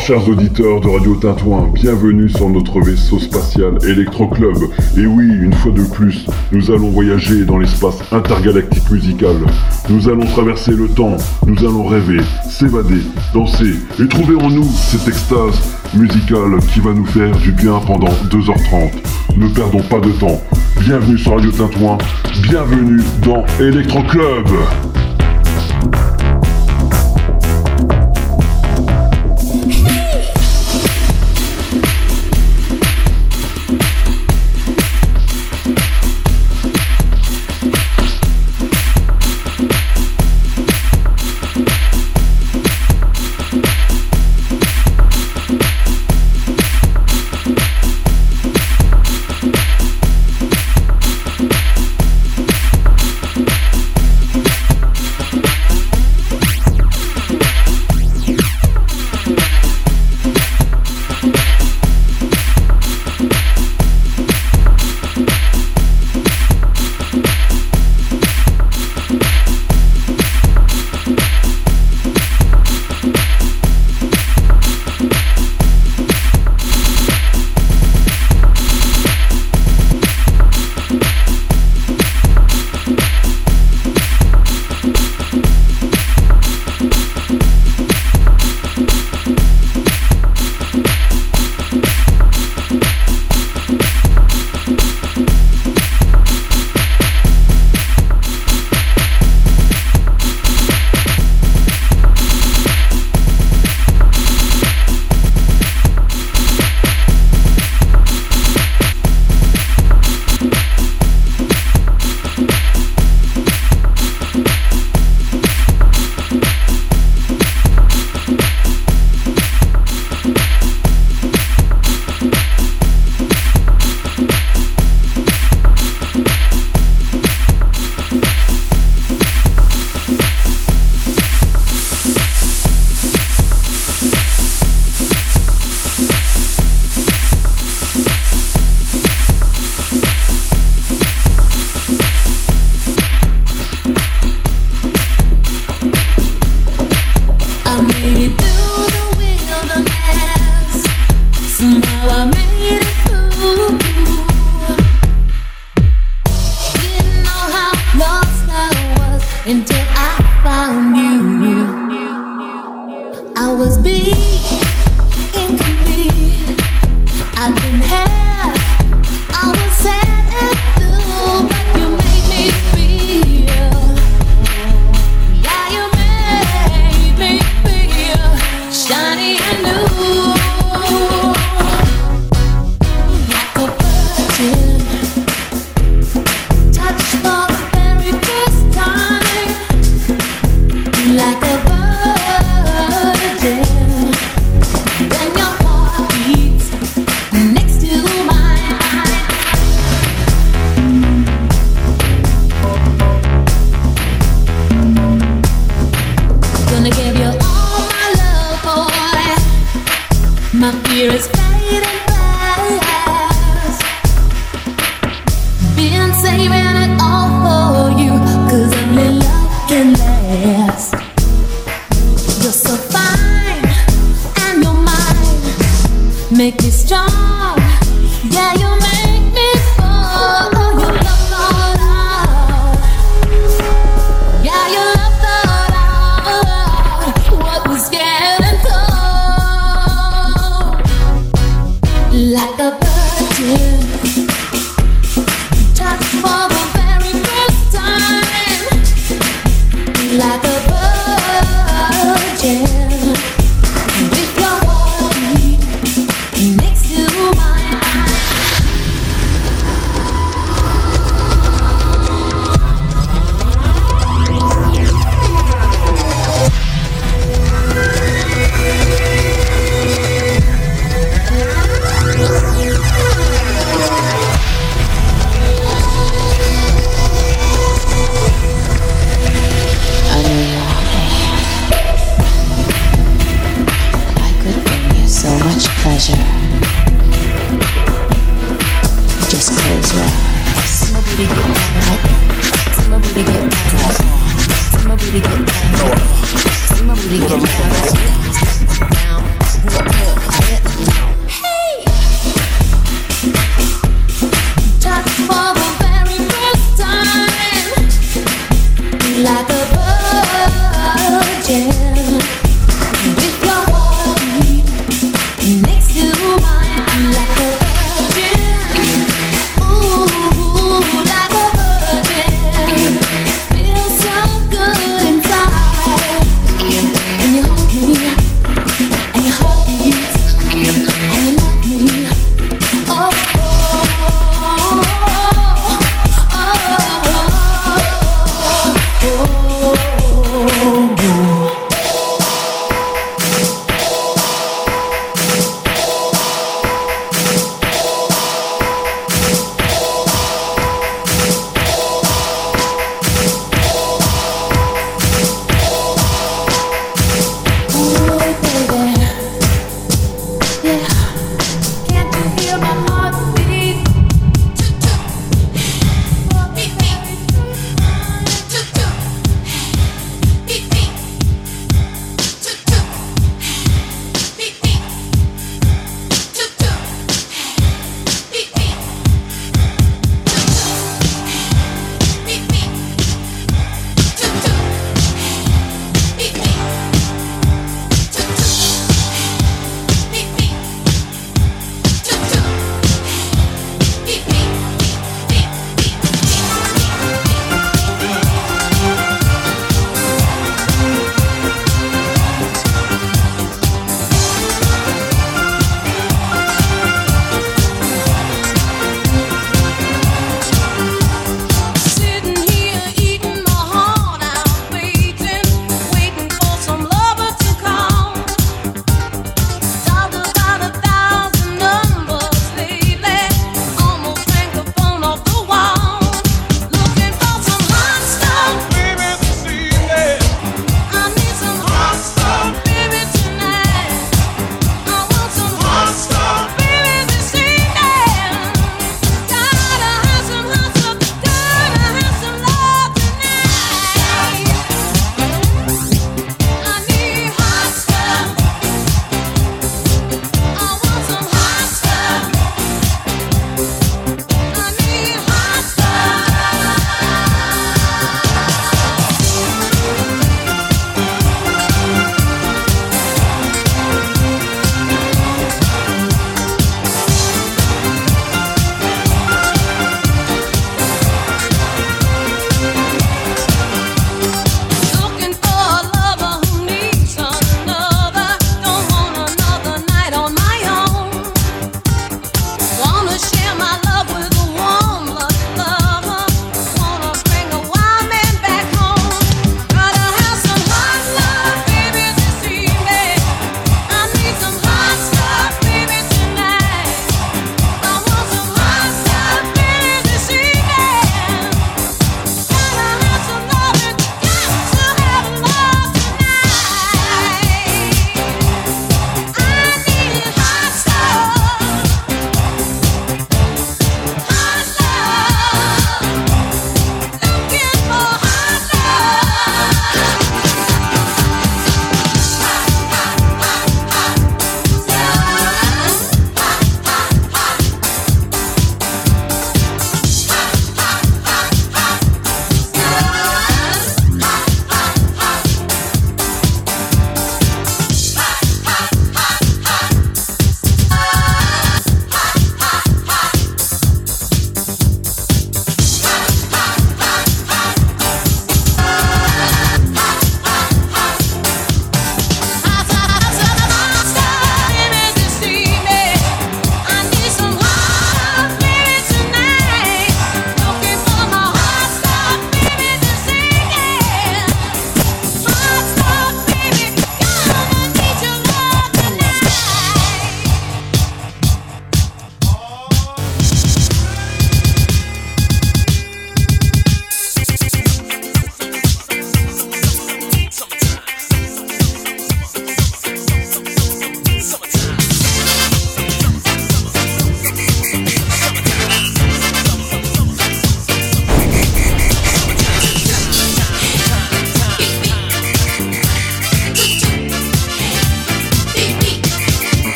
Chers auditeurs de Radio Tintouin, bienvenue sur notre vaisseau spatial Electro Club. Et oui, une fois de plus, nous allons voyager dans l'espace intergalactique musical. Nous allons traverser le temps, nous allons rêver, s'évader, danser et trouver en nous cette extase musicale qui va nous faire du bien pendant 2h30. Ne perdons pas de temps. Bienvenue sur Radio Tintouin, bienvenue dans Electro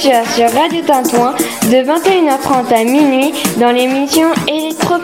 Sur Radio Tintouin de 21h30 à minuit dans l'émission Electro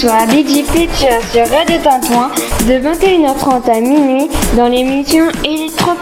Club. soir, DJ Pitcher sur Radio de 21h30 à minuit dans l'émission Electro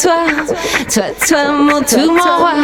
toi toi, toi, mon tout mon roi.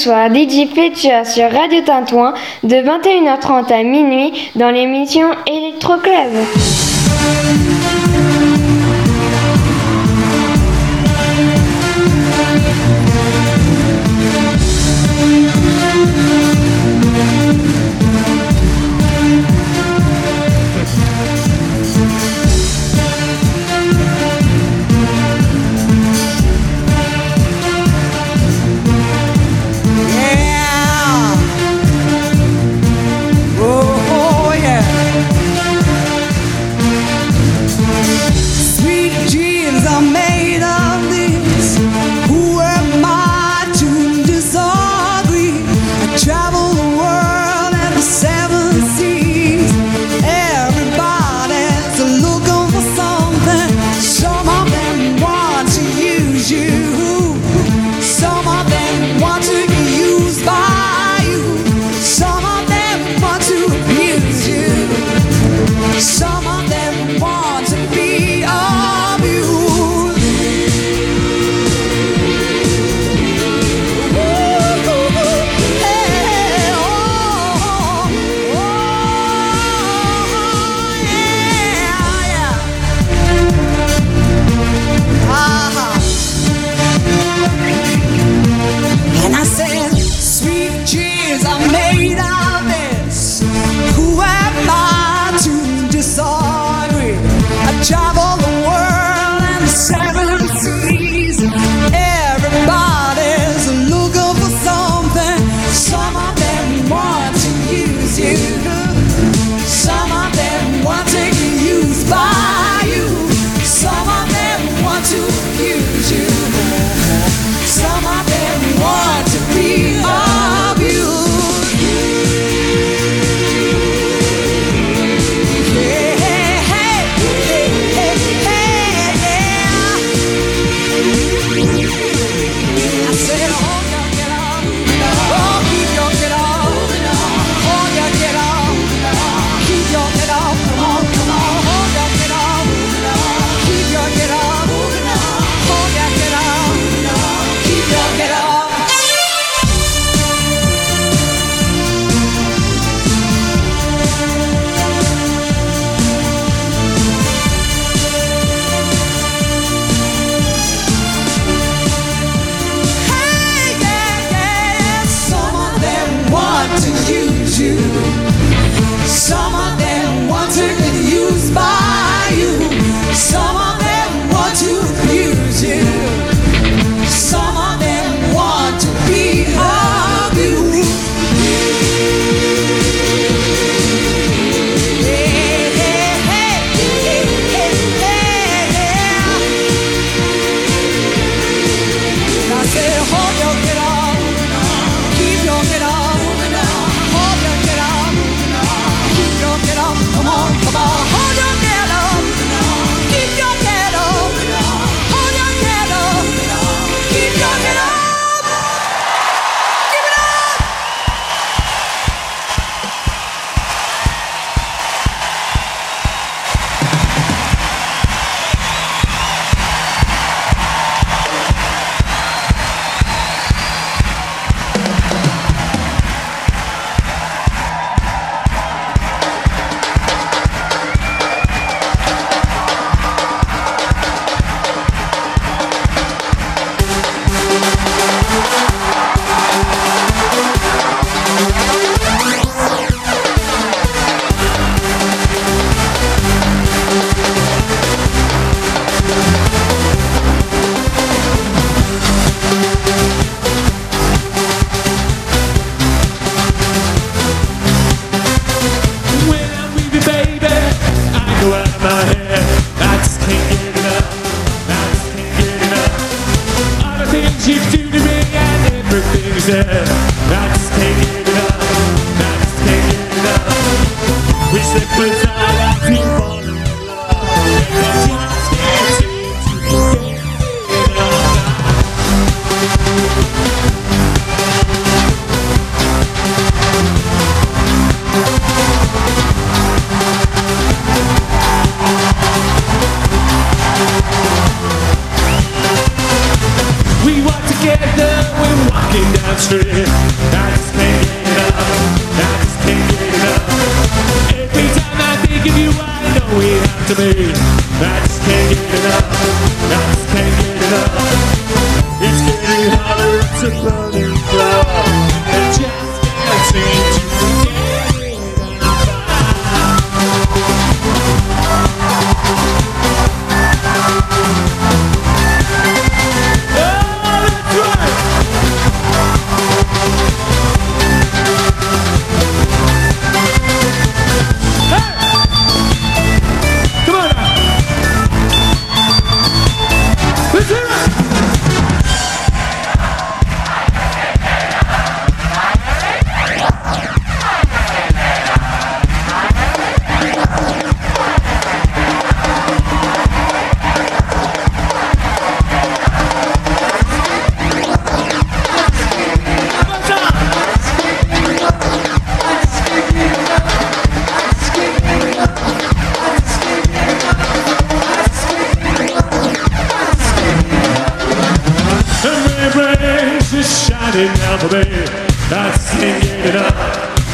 Soirs DJ Fletcher sur Radio Tintouin de 21h30 à minuit dans l'émission Electro Club.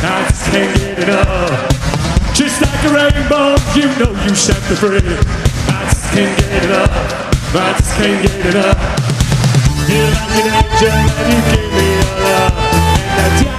I stand it enough. Just like a rainbow, you know you set me free. I just can't get enough. I just can't get enough. You're like an angel, and you give me your love. And I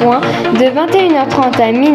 De 21h30 à minuit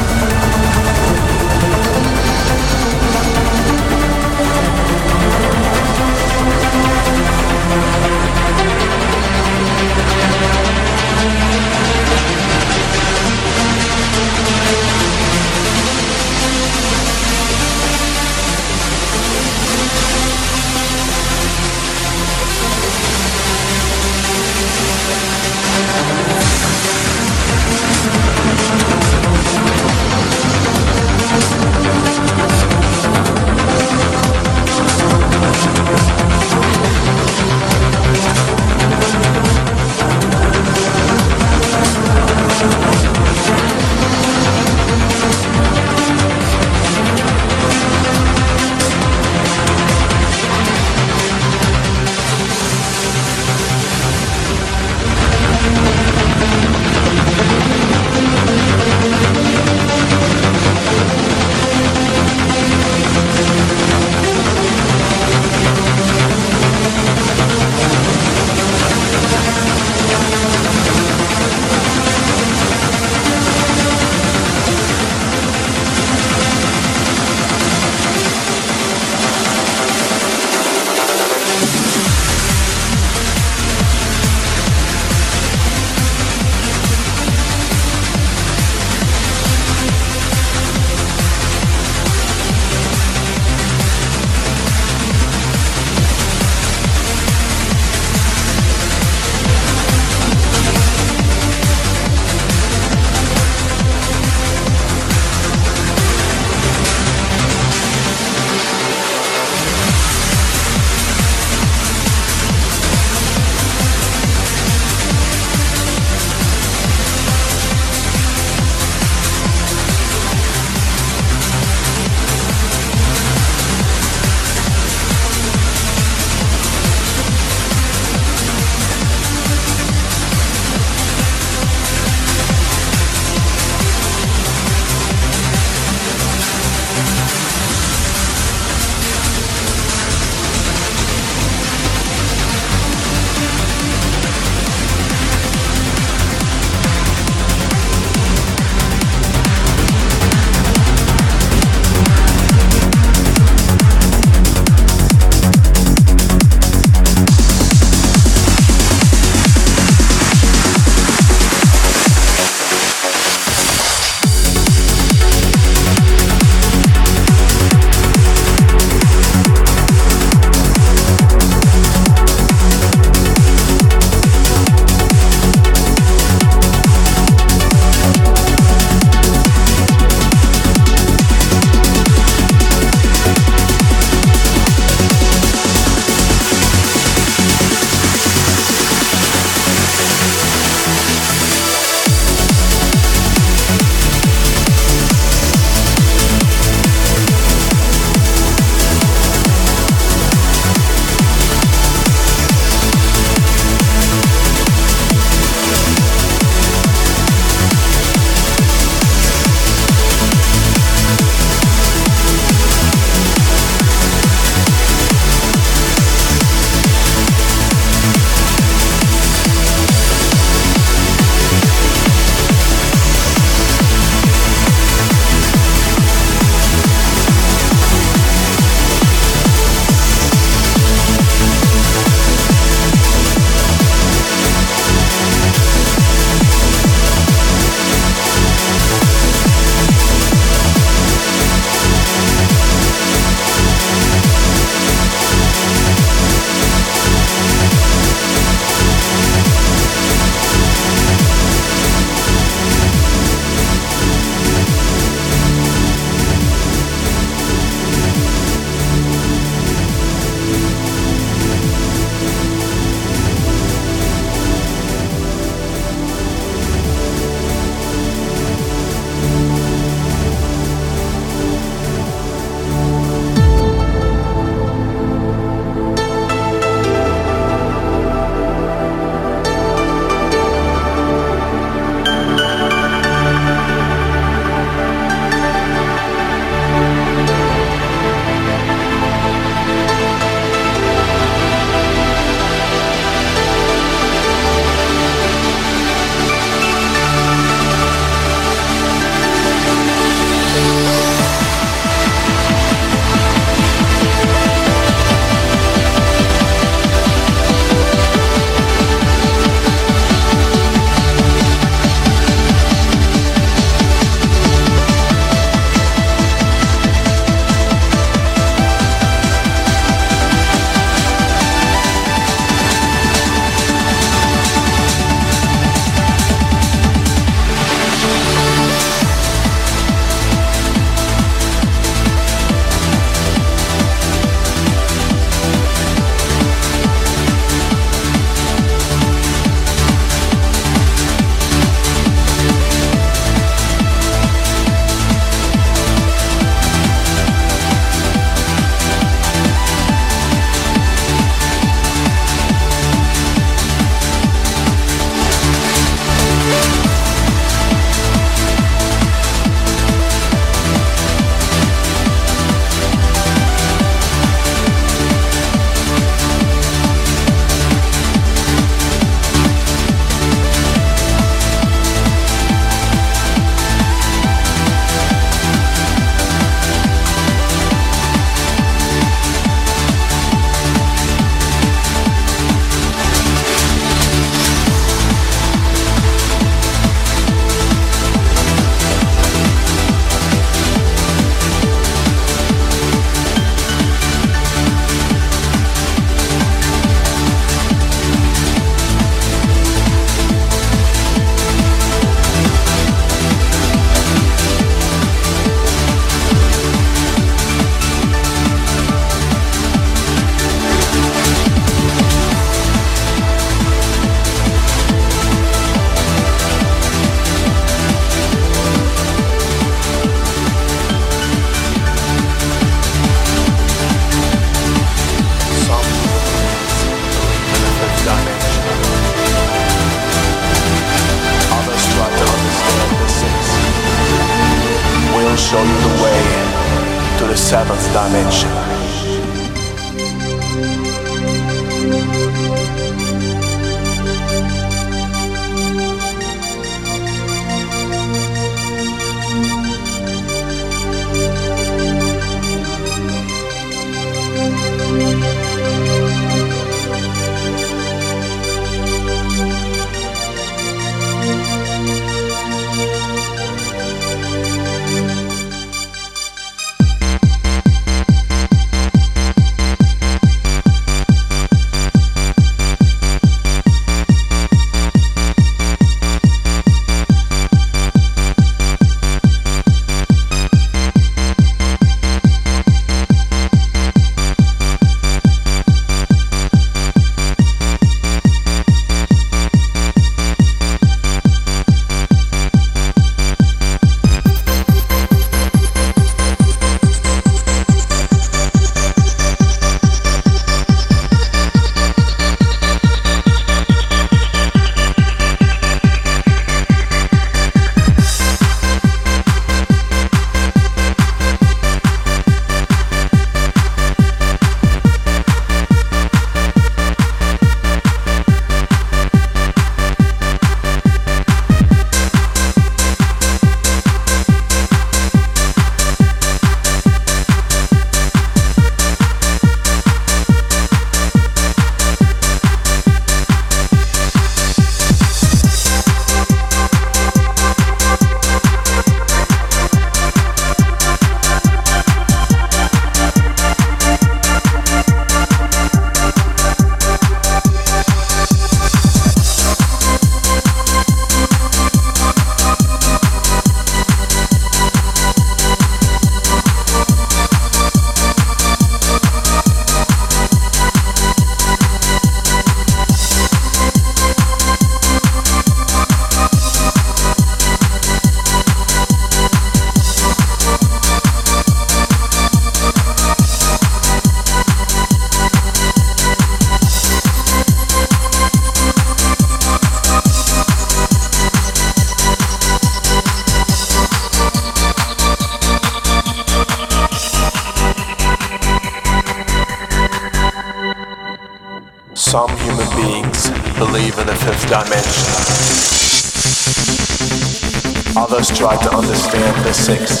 six.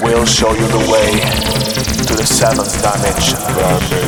We'll show you the way to the seventh dimension.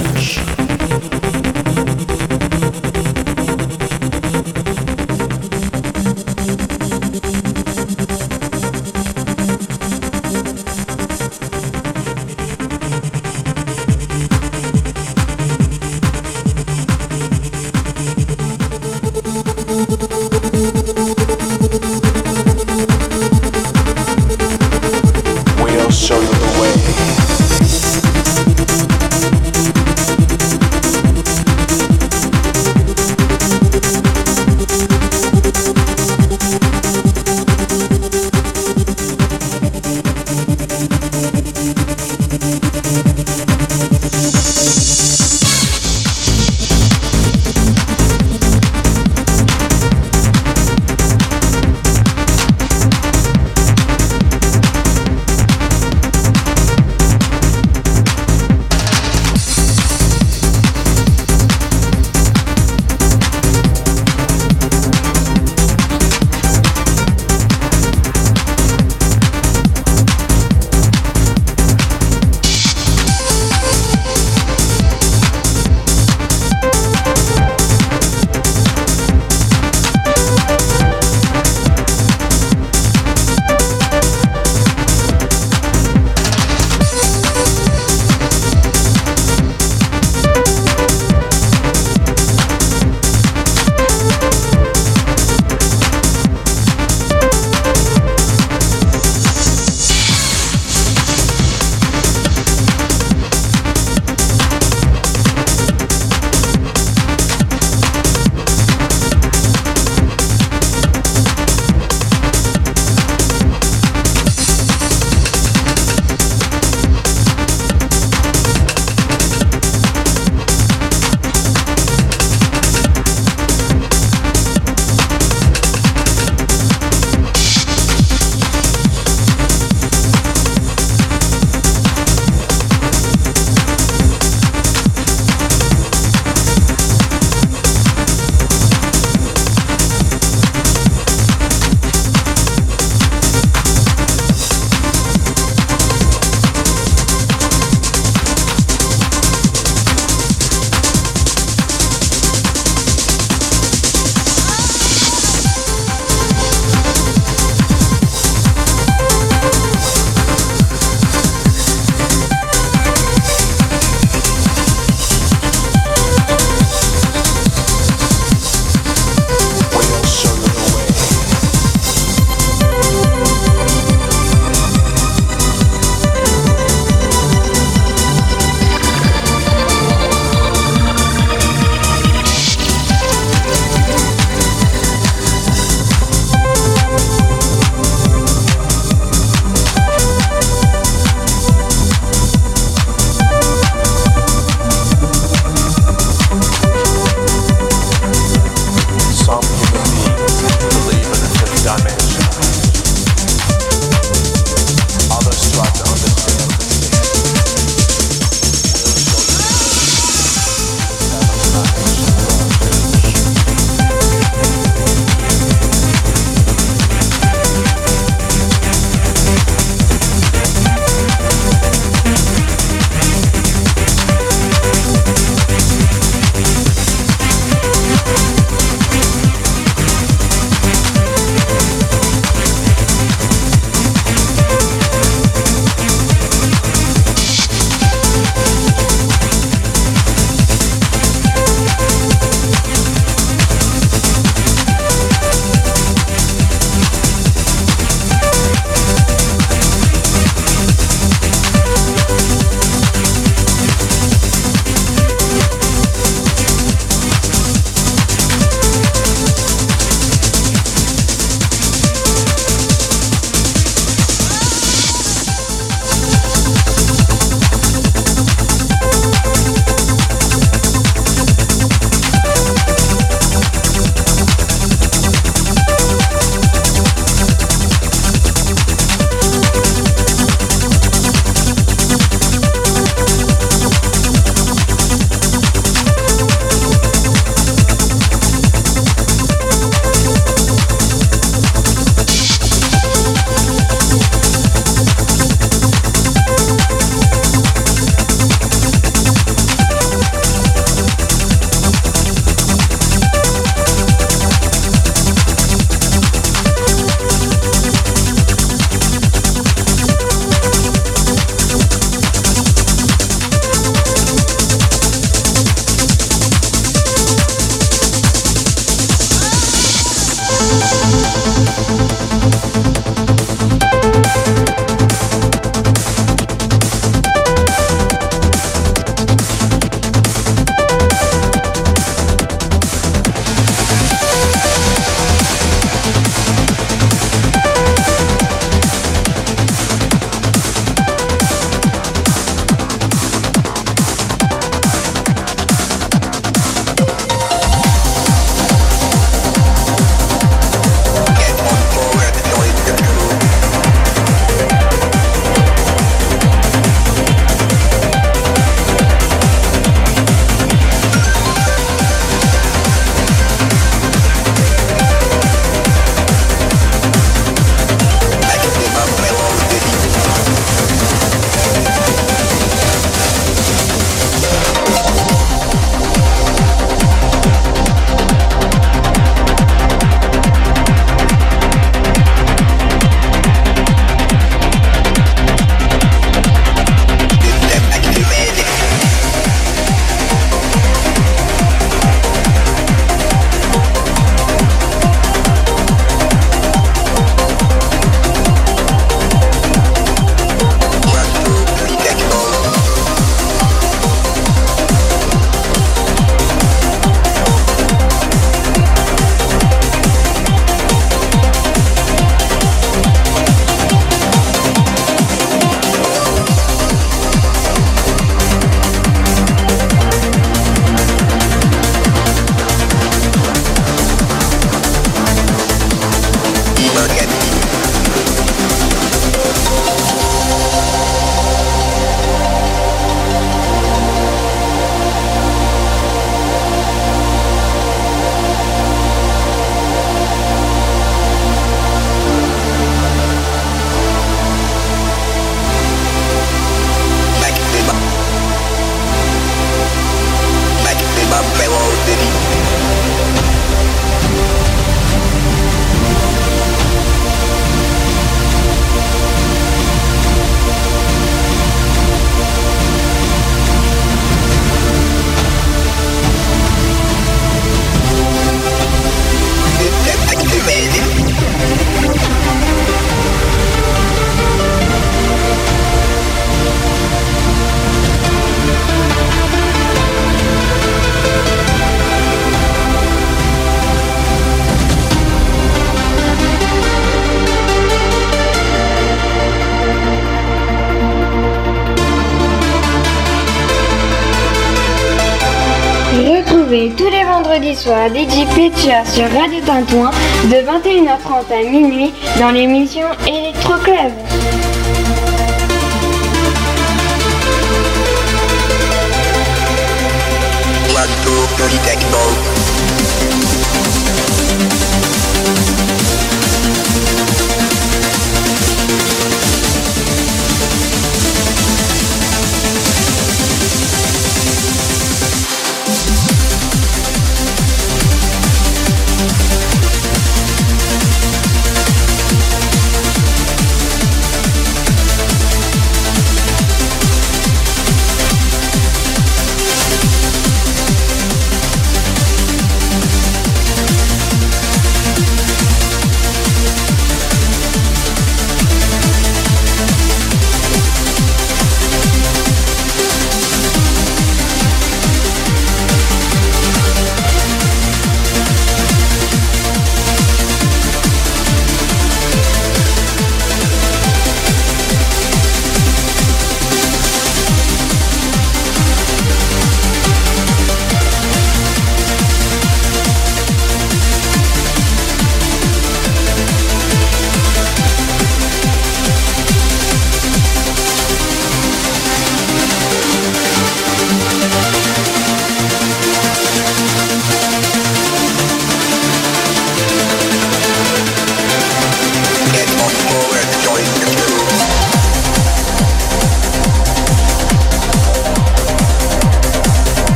Soit la DJP, tu as sur Radio Tintouin de 21h30 à minuit dans l'émission Electro Club.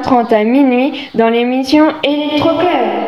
30 à minuit dans l'émission Électrocœur.